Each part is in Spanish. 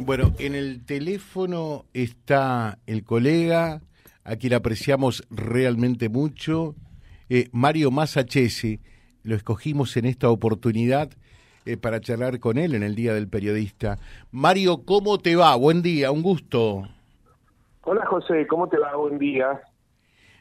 Bueno, en el teléfono está el colega, a quien apreciamos realmente mucho, eh, Mario Masachese. Lo escogimos en esta oportunidad eh, para charlar con él en el Día del Periodista. Mario, ¿cómo te va? Buen día, un gusto. Hola José, ¿cómo te va? Buen día.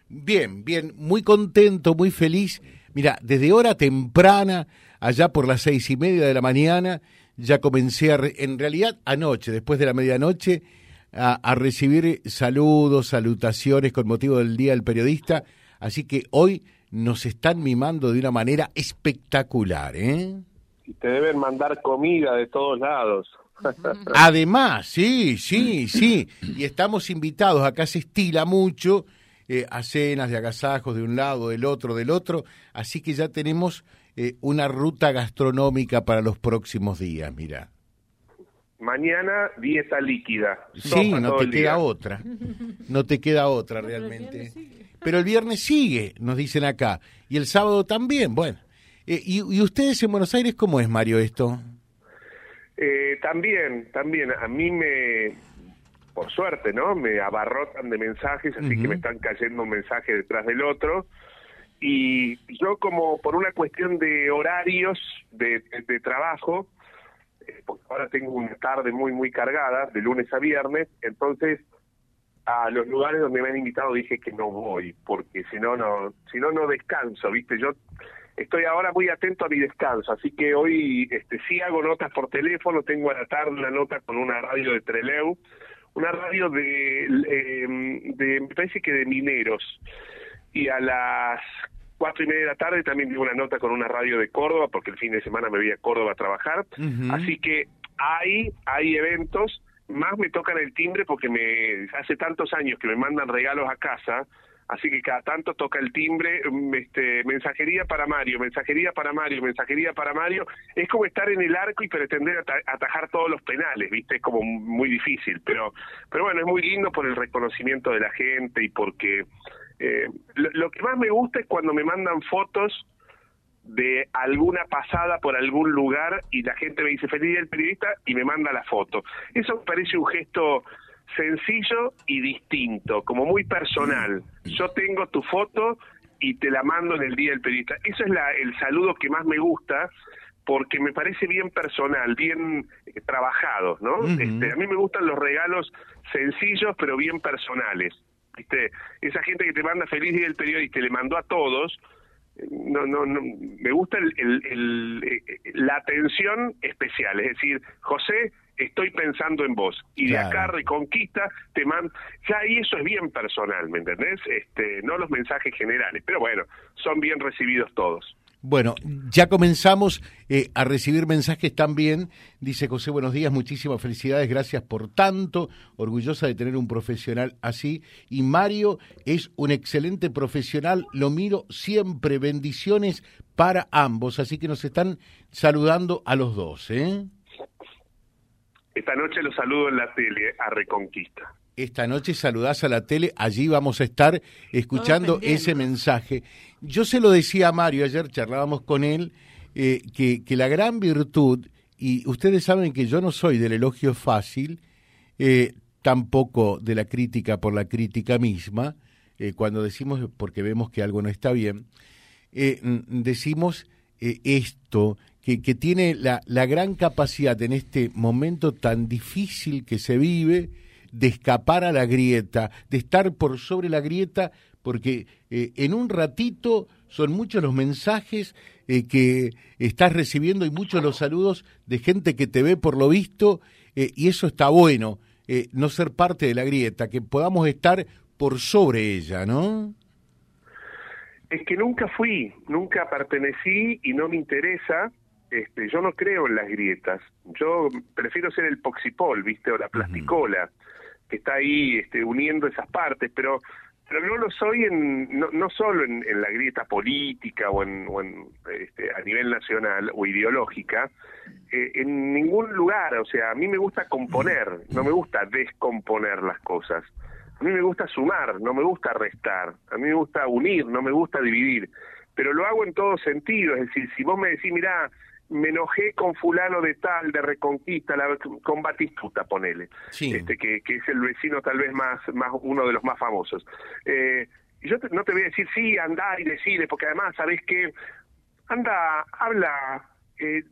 Bien, bien, muy contento, muy feliz. Mira, desde hora temprana, allá por las seis y media de la mañana, ya comencé a, en realidad anoche, después de la medianoche, a, a, recibir saludos, salutaciones con motivo del Día del Periodista. Así que hoy nos están mimando de una manera espectacular, ¿eh? Y te deben mandar comida de todos lados. Además, sí, sí, sí. Y estamos invitados, acá se estila mucho, eh, a cenas de agasajos de un lado, del otro, del otro. Así que ya tenemos eh, una ruta gastronómica para los próximos días, mira. Mañana dieta líquida. Sí, no te queda otra. No te queda otra realmente. Pero el viernes sigue, nos dicen acá. Y el sábado también, bueno. Eh, y, y, ustedes en Buenos Aires cómo es, Mario, esto? Eh, también, también. A mí me, por suerte, ¿no? Me abarrotan de mensajes, así uh -huh. que me están cayendo un mensaje detrás del otro. Y yo como por una cuestión de horarios de, trabajo, eh, porque ahora tengo una tarde muy, muy cargada, de lunes a viernes, entonces a los lugares donde me han invitado dije que no voy, porque si no, no, si no, no descanso, ¿viste? Yo estoy ahora muy atento a mi descanso, así que hoy este, sí hago notas por teléfono, tengo a la tarde una nota con una radio de Treleu, una radio de, eh, de me parece que de mineros, y a las cuatro y media de la tarde también tengo una nota con una radio de Córdoba, porque el fin de semana me voy a Córdoba a trabajar, uh -huh. así que hay, hay eventos, más me tocan el timbre porque me hace tantos años que me mandan regalos a casa, así que cada tanto toca el timbre, este, mensajería para Mario, mensajería para Mario, mensajería para Mario, es como estar en el arco y pretender at atajar todos los penales, viste, es como muy difícil, pero, pero bueno, es muy lindo por el reconocimiento de la gente y porque eh, lo, lo que más me gusta es cuando me mandan fotos de alguna pasada por algún lugar y la gente me dice feliz día del periodista y me manda la foto. Eso me parece un gesto sencillo y distinto, como muy personal. Yo tengo tu foto y te la mando en el día del periodista. Eso es la, el saludo que más me gusta porque me parece bien personal, bien eh, trabajado, ¿no? Uh -huh. este, a mí me gustan los regalos sencillos pero bien personales. ¿Viste? Esa gente que te manda feliz día del periodista y le mandó a todos, no, no, no, me gusta el, el, el, eh, la atención especial, es decir, José, estoy pensando en vos, y claro. de acá reconquista, te mando, ya ahí eso es bien personal, ¿me entendés? Este, no los mensajes generales, pero bueno, son bien recibidos todos. Bueno, ya comenzamos eh, a recibir mensajes también. Dice José, buenos días, muchísimas felicidades, gracias por tanto, orgullosa de tener un profesional así. Y Mario es un excelente profesional, lo miro siempre, bendiciones para ambos. Así que nos están saludando a los dos. ¿eh? Esta noche los saludo en la tele a Reconquista esta noche saludás a la tele, allí vamos a estar escuchando ese mensaje. Yo se lo decía a Mario, ayer charlábamos con él, eh, que, que, la gran virtud, y ustedes saben que yo no soy del elogio fácil, eh, tampoco de la crítica por la crítica misma, eh, cuando decimos porque vemos que algo no está bien, decimos esto, que, que tiene la, la gran capacidad en este momento tan difícil que se vive, de escapar a la grieta, de estar por sobre la grieta, porque eh, en un ratito son muchos los mensajes eh, que estás recibiendo y muchos los saludos de gente que te ve por lo visto, eh, y eso está bueno, no ser parte de la grieta, que podamos estar por sobre ella, ¿no? Es que nunca fui, nunca pertenecí y no me interesa. Este, yo no creo en las grietas. Yo prefiero ser el poxipol, ¿viste? O la plasticola. Uh -huh que está ahí este, uniendo esas partes, pero pero no lo soy en no, no solo en, la grieta política o en, o en este, a nivel nacional o ideológica, eh, en ningún lugar, o sea, a mí me gusta componer, no me gusta descomponer las cosas. A mí me gusta sumar, no me gusta restar, a mí me gusta unir, no me gusta dividir, pero lo hago en todo sentido, es decir, si vos me decís, mirá, me enojé con fulano de tal, de Reconquista, con Batistuta, ponele, este, que, es el vecino tal vez más, más uno de los más famosos. Eh, yo no te voy a decir, sí, anda y decide, porque además, ¿sabes qué? Anda, habla, eh,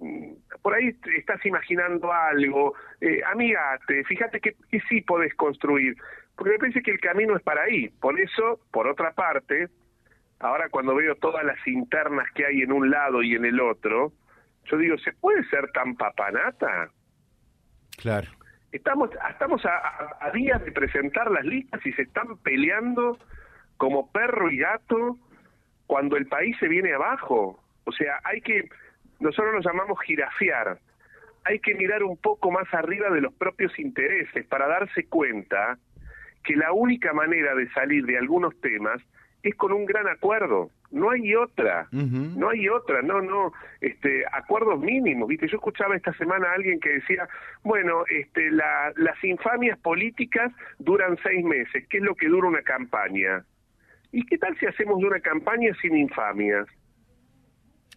por ahí estás imaginando algo, eh, amigate, fíjate que, que sí podés construir, porque me parece que el camino es para ahí. Por eso, por otra parte, ahora cuando veo todas las internas que hay en un lado y en el otro, yo digo, ¿se puede ser tan papanata? Claro. Estamos, estamos a, días de presentar las listas y se están peleando como perro y gato cuando el país se viene abajo. O sea, hay que, nosotros lo llamamos girafiar, hay que mirar un poco más arriba de los propios intereses para darse cuenta que la única manera de salir de algunos temas es con un gran acuerdo. No hay otra, no hay otra, no, no, este, acuerdos mínimos, viste, yo escuchaba esta semana a alguien que decía, bueno, este, la, las infamias políticas duran seis meses, ¿qué es lo que dura una campaña? ¿Y qué tal si hacemos de una campaña sin infamias?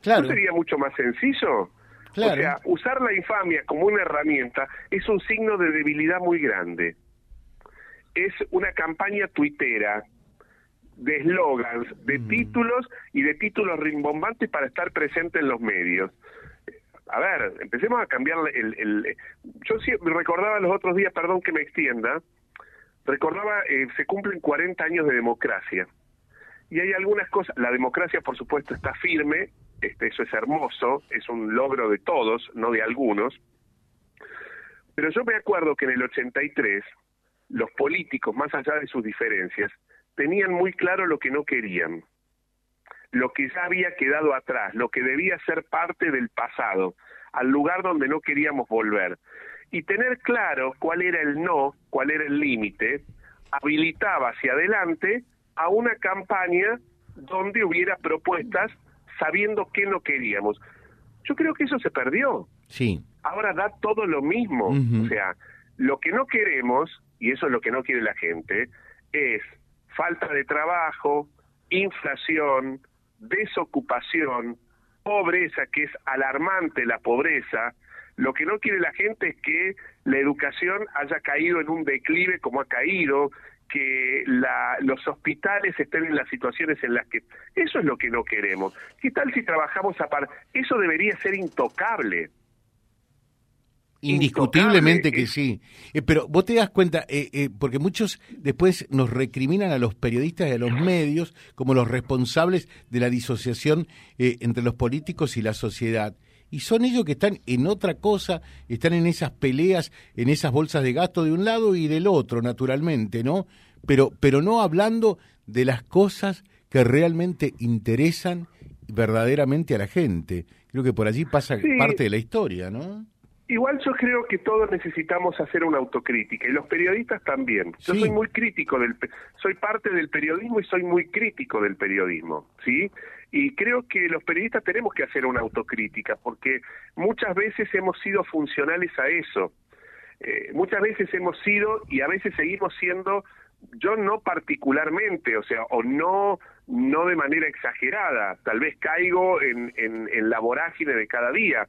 Claro. ¿No sería mucho más sencillo? Claro. O sea, usar la infamia como una herramienta es un signo de debilidad muy grande. Es una campaña tuitera, de eslogans, de mm. títulos y de títulos rimbombantes para estar presente en los medios. A ver, empecemos a cambiar el... el yo sí, recordaba los otros días, perdón que me extienda, recordaba, eh, se cumplen 40 años de democracia. Y hay algunas cosas, la democracia por supuesto está firme, este, eso es hermoso, es un logro de todos, no de algunos. Pero yo me acuerdo que en el 83, los políticos, más allá de sus diferencias, tenían muy claro lo que no querían, lo que ya había quedado atrás, lo que debía ser parte del pasado, al lugar donde no queríamos volver. Y tener claro cuál era el no, cuál era el límite, habilitaba hacia adelante a una campaña donde hubiera propuestas sabiendo qué no queríamos. Yo creo que eso se perdió. Sí. Ahora da todo lo mismo. O sea, lo que no queremos, y eso es lo que no quiere la gente, es falta de trabajo, inflación, desocupación, pobreza, que es alarmante la pobreza. Lo que no quiere la gente es que la educación haya caído en un declive como ha caído, que la, los hospitales estén en las situaciones en las que... Eso es lo que no queremos. ¿Qué tal si trabajamos a par? Eso debería ser intocable. Indiscutiblemente que sí. Eh, pero vos te das cuenta, eh, eh, porque muchos después nos recriminan a los periodistas y a los medios como los responsables de la disociación entre los políticos y la sociedad. Y son ellos que están en otra cosa, están en esas peleas, en esas bolsas de gasto de un lado y del otro, naturalmente, ¿no? Pero, pero no hablando de las cosas que realmente interesan verdaderamente a la gente. Creo que por allí pasa parte de la historia, ¿no? Igual yo creo que todos necesitamos hacer una autocrítica y los periodistas también. Yo soy muy crítico del soy parte del periodismo y soy muy crítico del periodismo, ¿sí? Y creo que los periodistas tenemos que hacer una autocrítica porque muchas veces hemos sido funcionales a eso. Eh, muchas veces hemos sido y a veces seguimos siendo yo no particularmente, o sea, o no no de manera exagerada, tal vez caigo en, en, la vorágine de cada día,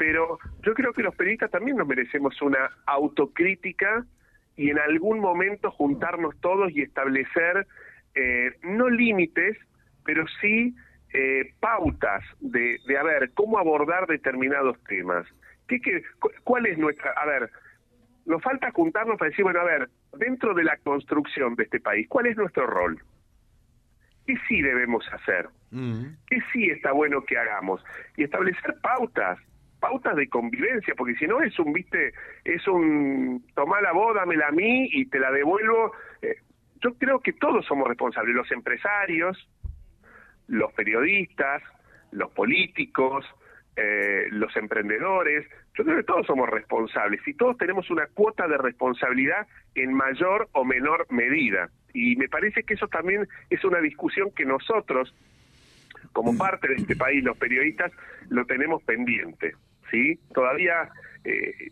pero yo creo que los periodistas también nos merecemos una autocrítica y en algún momento juntarnos todos y establecer eh, no límites, pero sí eh, pautas de, de, a ver, cómo abordar determinados temas. ¿Qué, qué, ¿Cuál es nuestra, a ver, nos falta juntarnos para decir, bueno, a ver, dentro de la construcción de este país, ¿cuál es nuestro rol? ¿Qué sí debemos hacer? Mm. ¿Qué sí está bueno que hagamos? Y establecer pautas, pautas de convivencia, porque si no es un, viste, es un, toma la voz, dámela a mí y te la devuelvo. Eh, yo creo que todos somos responsables, los empresarios, los periodistas, los políticos, eh, los emprendedores, yo creo que todos somos responsables y todos tenemos una cuota de responsabilidad en mayor o menor medida. Y me parece que eso también es una discusión que nosotros, como parte de este país, los periodistas, lo tenemos pendiente. ¿Sí? Todavía, eh,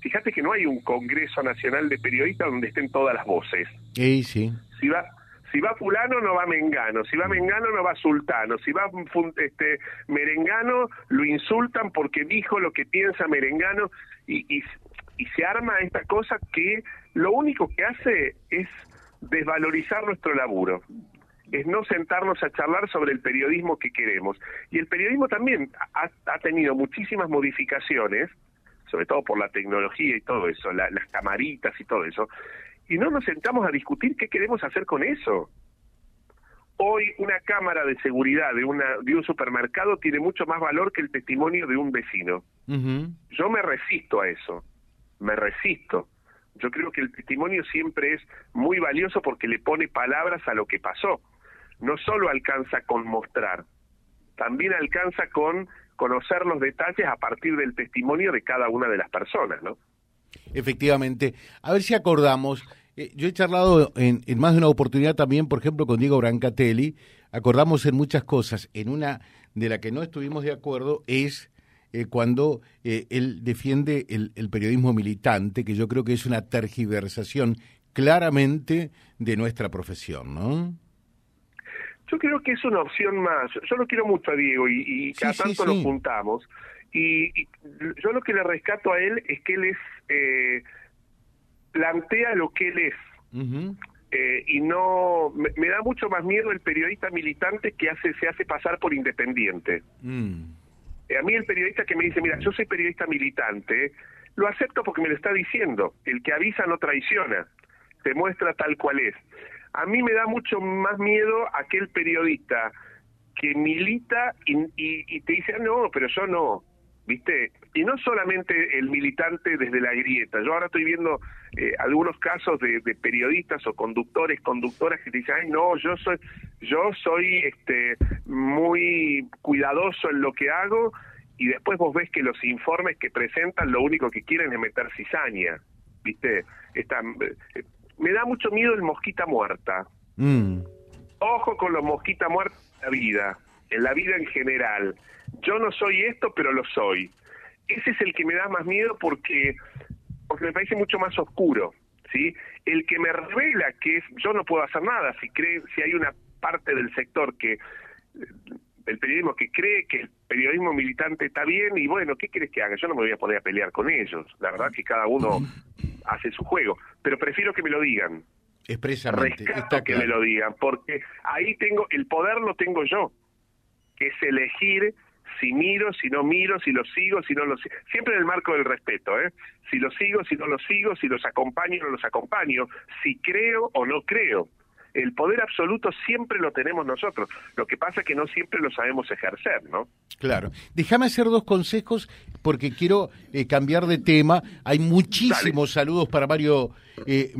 fíjate que no hay un Congreso Nacional de Periodistas donde estén todas las voces. Sí, sí. Si, va, Si va fulano no va mengano, si va mengano no va sultano, si va este merengano lo insultan porque dijo lo que piensa merengano y, y, y se arma esta cosa que lo único que hace es desvalorizar nuestro laburo es no sentarnos a charlar sobre el periodismo que queremos. Y el periodismo también ha, ha tenido muchísimas modificaciones, sobre todo por la tecnología y todo eso, las camaritas y todo eso, y no nos sentamos a discutir qué queremos hacer con eso. Hoy una cámara de seguridad de, una, de un supermercado tiene mucho más valor que el testimonio de un vecino. Yo me resisto a eso, me resisto. Yo creo que el testimonio siempre es muy valioso porque le pone palabras a lo que pasó no solo alcanza con mostrar, también alcanza con conocer los detalles a partir del testimonio de cada una de las personas, ¿no? Efectivamente. A ver si acordamos. Eh, yo he charlado en, más de una oportunidad también, por ejemplo, con Diego Brancatelli. Acordamos en muchas cosas. En una de la que no estuvimos de acuerdo es eh, cuando eh, él defiende el, el, periodismo militante, que yo creo que es una tergiversación claramente de nuestra profesión, ¿no? Yo creo que es una opción más. Yo lo quiero mucho a Diego y, cada tanto nos juntamos. Y, yo lo que le rescato a él es que él es eh, plantea lo que él es. Eh, y no me, da mucho más miedo el periodista militante que hace se hace pasar por independiente. Mm. Eh, a mí el periodista que me dice, mira, yo soy periodista militante, lo acepto porque me lo está diciendo. El que avisa no traiciona, te muestra tal cual es. A mí me da mucho más miedo aquel periodista que milita y, te dice, ah, no, pero yo no, ¿viste? Y no solamente el militante desde la grieta. Yo ahora estoy viendo eh, algunos casos de, periodistas o conductores, conductoras que te dicen, ay, no, yo soy, yo soy este, muy cuidadoso en lo que hago y después vos ves que los informes que presentan lo único que quieren es meter cizaña, ¿viste? Eh, me da mucho miedo el mosquita muerta. Mm. Ojo con los mosquita muertos en la vida, en la vida en general. Yo no soy esto, pero lo soy. Ese es el que me da más miedo porque, porque me parece mucho más oscuro. ¿sí? El que me revela que es, yo no puedo hacer nada si cree, si hay una parte del sector que el periodismo que cree que el periodismo militante está bien y bueno, ¿qué quieres que haga? Yo no me voy a poner a pelear con ellos. La verdad que cada uno hace su juego, pero prefiero que me lo digan. Expresamente. Rescato que me lo digan, porque ahí tengo, el poder lo tengo yo, que es elegir si miro, si no miro, si lo sigo, si no lo sigo. Siempre en el marco del respeto, ¿eh? Si lo sigo, si no lo sigo, si los acompaño o no los acompaño, si creo o no creo el poder absoluto siempre lo tenemos nosotros. Lo que pasa es que no siempre lo sabemos ejercer, ¿no? Claro. Déjame hacer dos consejos porque quiero eh, cambiar de tema. Hay muchísimos saludos para Mario eh,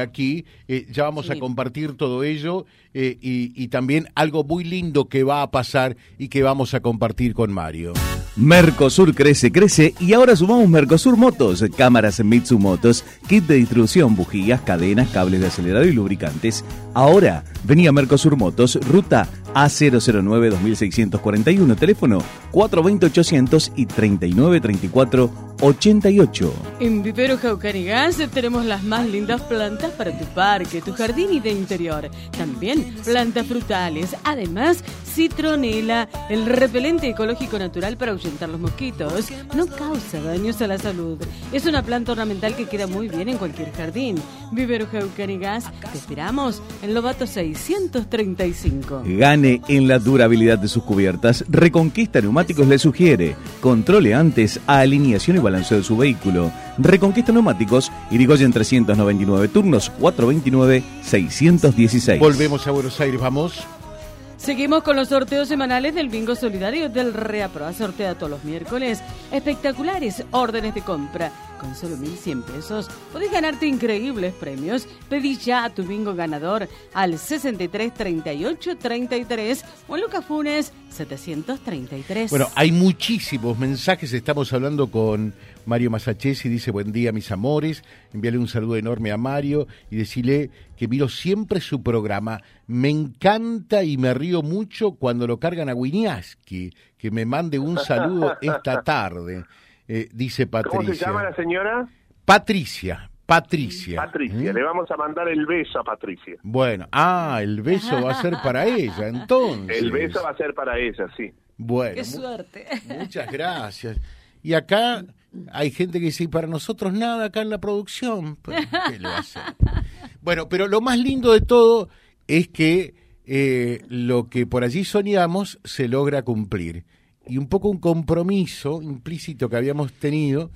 aquí. Eh, ya vamos a compartir todo ello eh, y, y también algo muy lindo que va a pasar y que vamos a compartir con Mario. Mercosur crece, crece y ahora sumamos Mercosur Motos, cámaras Mitsumotos, kit de distribución, bujías, cadenas, cables de acelerador y lubricantes. Ahora, venía Mercosur Motos, ruta A009-2641, teléfono 420-800 y 3934-88. En Vivero Jaucanigas tenemos las más lindas plantas para tu parque, tu jardín y de interior. También plantas frutales, además citronela, el repelente ecológico natural para ahuyentar los mosquitos. No causa daños a la salud. Es una planta ornamental que queda muy bien en cualquier jardín. Vivero Jaucanigas, te esperamos en Lobato 635. Gane en la durabilidad de sus cubiertas. Reconquista Neumáticos le sugiere. Controle antes a alineación y balanceo de su vehículo. Reconquista Neumáticos, Irigoyen 399, turnos 429, 616. Volvemos a Buenos Aires, vamos. Seguimos con los sorteos semanales del Bingo Solidario del Reaproa. Sortea todos los miércoles. Espectaculares órdenes de compra. Con solo 1.100 pesos podés ganarte increíbles premios. Pedí ya a tu bingo ganador al 63 38 33 o en Lucas Funes 733. Bueno, hay muchísimos mensajes. Estamos hablando con Mario Masachesi. Dice: Buen día, mis amores. Envíale un saludo enorme a Mario y decirle que miro siempre su programa. Me encanta y me río mucho cuando lo cargan a Winiaski. Que me mande un saludo esta tarde. Eh, dice Patricia. ¿Cómo se llama la señora? Patricia. Patricia. Patricia, ¿Mm? le vamos a mandar el beso a Patricia. Bueno, ah, el beso va a ser para ella, entonces. El beso va a ser para ella, sí. Bueno, Qué suerte. muchas gracias. Y acá hay gente que dice, "Y para nosotros nada acá en la producción. Pues, ¿qué hacer? Bueno, pero lo más lindo de todo es que eh, lo que por allí soñamos se logra cumplir. Y un poco un compromiso implícito que habíamos tenido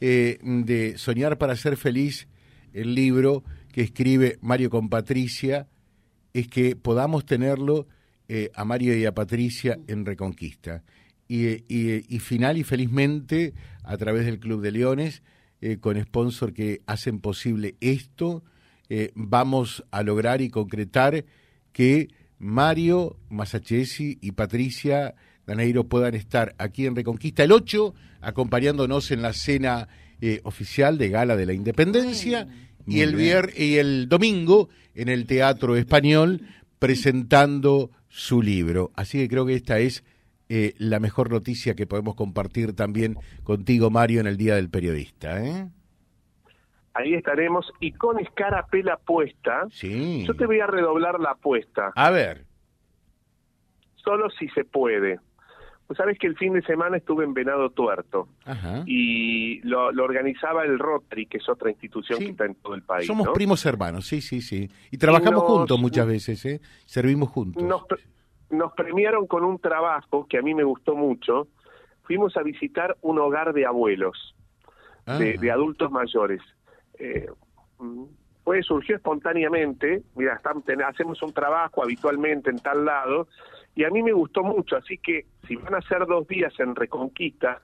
eh, de soñar para ser feliz, el libro que escribe Mario con Patricia, es que podamos tenerlo eh, a Mario y a Patricia en Reconquista. Y, final y felizmente, a través del Club de Leones, eh, con sponsor que hacen posible esto, vamos a lograr y concretar que Mario Masachesi y Patricia Daneiro puedan estar aquí en Reconquista el 8, acompañándonos en la cena eh, oficial de Gala de la Independencia, y el, vier- y el domingo en el Teatro Español presentando su libro. Así que creo que esta es eh, la mejor noticia que podemos compartir también contigo, Mario, en el Día del Periodista. ¿eh? Ahí estaremos y con escarapela puesta, Sí. yo te voy a redoblar la apuesta, A ver. solo si se puede. Pues sabes que el fin de semana estuve en Venado Tuerto Ajá. y lo, lo organizaba el Rotary, que es otra institución Sí. que está en todo el país. Somos ¿no? primos hermanos, sí, sí, sí. Y trabajamos nos- juntos muchas veces, ¿eh? Servimos juntos. nos, nos premiaron con un trabajo que a mí me gustó mucho. Fuimos a visitar un hogar de abuelos, Ah. de, de adultos mayores. Eh, pues surgió espontáneamente, mira, hacemos un trabajo habitualmente en tal lado, y a mí me gustó mucho, así que si van a ser dos días en Reconquista,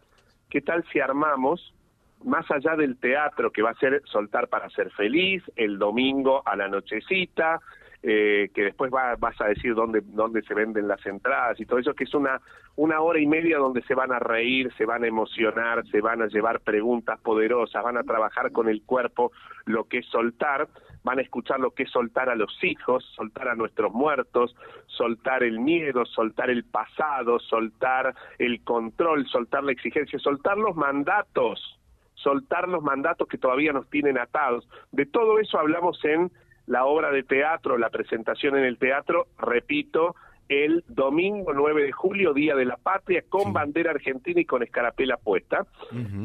¿qué tal si armamos, más allá del teatro que va a ser Soltar para ser feliz, el domingo a la nochecita, eh, que después va- vas a decir dónde, dónde se venden las entradas y todo eso, que es una, una hora y media donde se van a reír, se van a emocionar, se van a llevar preguntas poderosas, van a trabajar con el cuerpo lo que es soltar, van a escuchar lo que es soltar a los hijos, soltar a nuestros muertos, soltar el miedo, soltar el pasado, soltar el control, soltar la exigencia, soltar los mandatos, soltar los mandatos que todavía nos tienen atados. De todo eso hablamos en la obra de teatro, la presentación en el teatro, repito, el domingo 9 de julio, Día de la Patria, con Sí. bandera argentina y con escarapela puesta.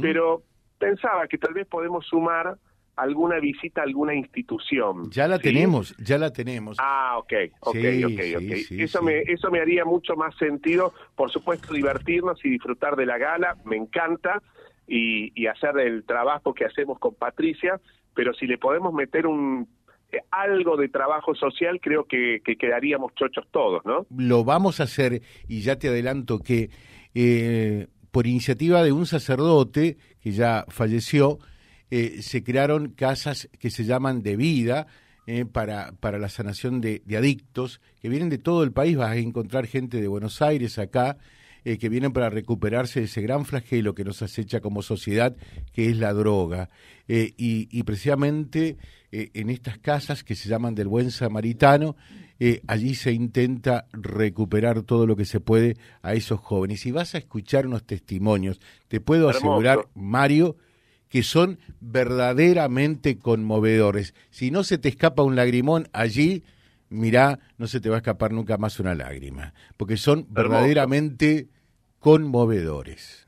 Pero pensaba que tal vez podemos sumar alguna visita a alguna institución. Ya la ¿sí? tenemos, ya la tenemos. Ah, ok, ok, Sí, ok, ok. sí, eso. Me, eso me haría mucho más sentido, por supuesto, divertirnos y disfrutar de la gala, me encanta, y, y hacer el trabajo que hacemos con Patricia, pero si le podemos meter un algo de trabajo social, creo que, que quedaríamos chochos todos, ¿no? Lo vamos a hacer y ya te adelanto que eh, por iniciativa de un sacerdote que ya falleció, eh, se crearon casas que se llaman de vida eh, para, para la sanación de, de adictos, que vienen de todo el país, vas a encontrar gente de Buenos Aires acá, eh, que vienen para recuperarse de ese gran flagelo que nos acecha como sociedad, que es la droga. Eh, y, y precisamente eh, en estas casas que se llaman del buen samaritano, allí se intenta recuperar todo lo que se puede a esos jóvenes. Y vas a escuchar unos testimonios, te puedo Hermoso. asegurar, Mario, que son verdaderamente conmovedores. Si no se te escapa un lagrimón allí, mirá, no se te va a escapar nunca más una lágrima, porque son verdaderamente conmovedores.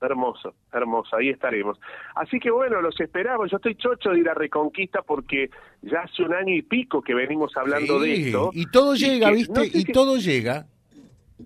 Hermoso, hermoso, ahí estaremos. Así que bueno, los esperamos. Yo estoy chocho de ir a Reconquista porque ya hace un año y pico que venimos hablando de esto. y todo llega, que- ¿viste? no sé y todo llega.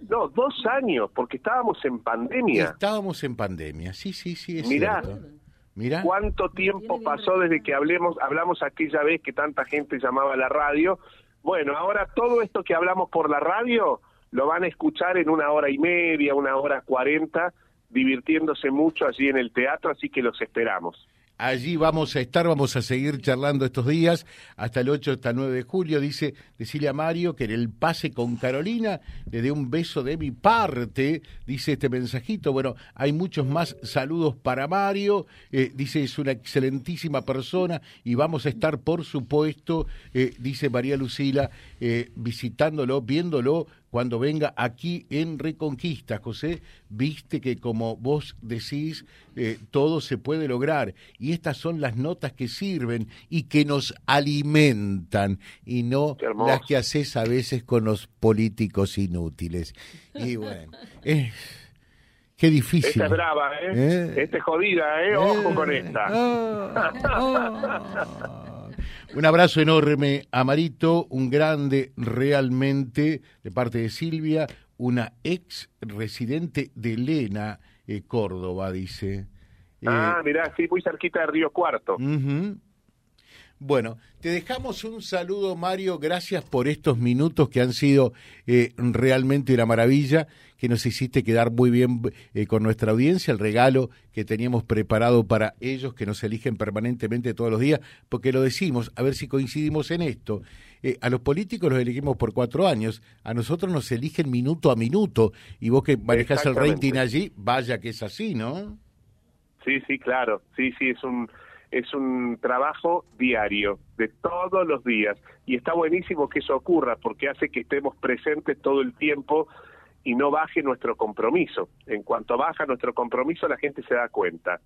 No, dos años, porque estábamos en pandemia. Estábamos en pandemia, sí, sí, sí, es Mirá. cierto. Mirá. ¿Cuánto tiempo pasó desde que hablemos, hablamos aquella vez que tanta gente llamaba a la radio? Bueno, ahora todo esto que hablamos por la radio lo van a escuchar en una hora y media, una hora cuarenta, divirtiéndose mucho allí en el teatro, así que los esperamos. Allí vamos a estar, vamos a seguir charlando estos días, hasta el 8, hasta el 9 de julio. Dice, decirle a Mario que en el pase con Carolina le dé un beso de mi parte, dice este mensajito. Bueno, hay muchos más saludos para Mario. Eh, dice, es una excelentísima persona y vamos a estar, por supuesto, eh, dice María Lucila, eh, visitándolo, viéndolo cuando venga aquí en Reconquista, José, viste que como vos decís, eh, todo se puede lograr. Y estas son las notas que sirven y que nos alimentan, y no las que haces a veces con los políticos inútiles. Y bueno. Qué difícil. Esta es brava, ¿eh? ¿Eh? Esta es jodida, ¿eh? Ojo con esta. Ah, ah. Un abrazo enorme a Marito, un grande realmente de parte de Silvia, una ex residente de Elena, eh, Córdoba, dice. ah, mirá, sí, muy cerquita de Río Cuarto. Bueno, te dejamos un saludo, Mario. Gracias por estos minutos que han sido eh, realmente una maravilla, que nos hiciste quedar muy bien eh, con nuestra audiencia, el regalo que teníamos preparado para ellos, que nos eligen permanentemente todos los días, porque lo decimos, a ver si coincidimos en esto. Eh, a los políticos los elegimos por cuatro años, a nosotros nos eligen minuto a minuto, y vos que manejás el rating allí, vaya que es así, ¿no? Sí, sí, claro, sí, sí, es un es un trabajo diario, de todos los días. Y está buenísimo que eso ocurra porque hace que estemos presentes todo el tiempo y no baje nuestro compromiso. En cuanto baja nuestro compromiso, la gente se da cuenta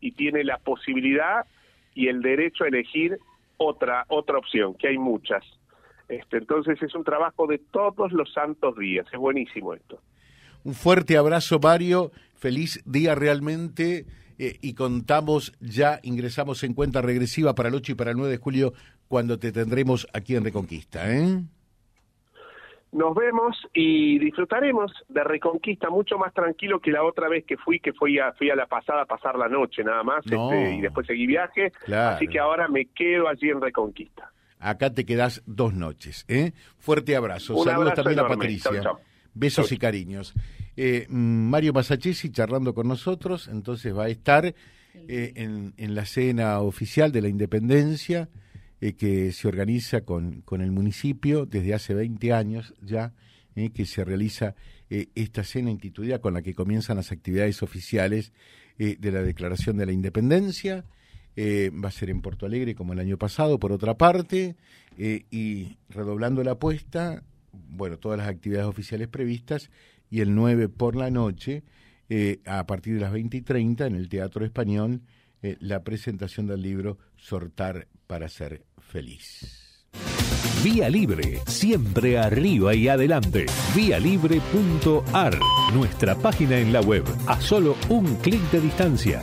y tiene la posibilidad y el derecho a elegir otra, otra opción, que hay muchas. Este, entonces es un trabajo de todos los santos días, es buenísimo esto. Un fuerte abrazo, Mario, feliz día realmente eh, y contamos, ya ingresamos en cuenta regresiva para el 8 y para el 9 de julio, cuando te tendremos aquí en Reconquista. ¿eh? Nos vemos y disfrutaremos de Reconquista mucho más tranquilo que la otra vez que fui, que fui a, fui a la pasada a pasar la noche nada más este, y después seguí viaje. Así que ahora me quedo allí en Reconquista. Acá te quedas dos noches. ¿eh? Fuerte abrazo. Saludos también a Patricia. Besos y cariños. Eh, Mario Masachesi charlando con nosotros, entonces va a estar eh, en, en, la cena oficial de la independencia eh, que se organiza con, con, el municipio desde hace 20 años ya, eh, que se realiza eh, esta cena instituida con la que comienzan las actividades oficiales de la Declaración de la Independencia. va a ser en Porto Alegre como el año pasado, por otra parte, y redoblando la apuesta, bueno, todas las actividades oficiales previstas y el 9 por la noche, eh, a partir de las 20 y 30, en el Teatro Español, eh, la presentación del libro Sortar para ser feliz. Vía Libre, siempre arriba y adelante. Vialibre.ar, nuestra página en la web, a solo un clic de distancia.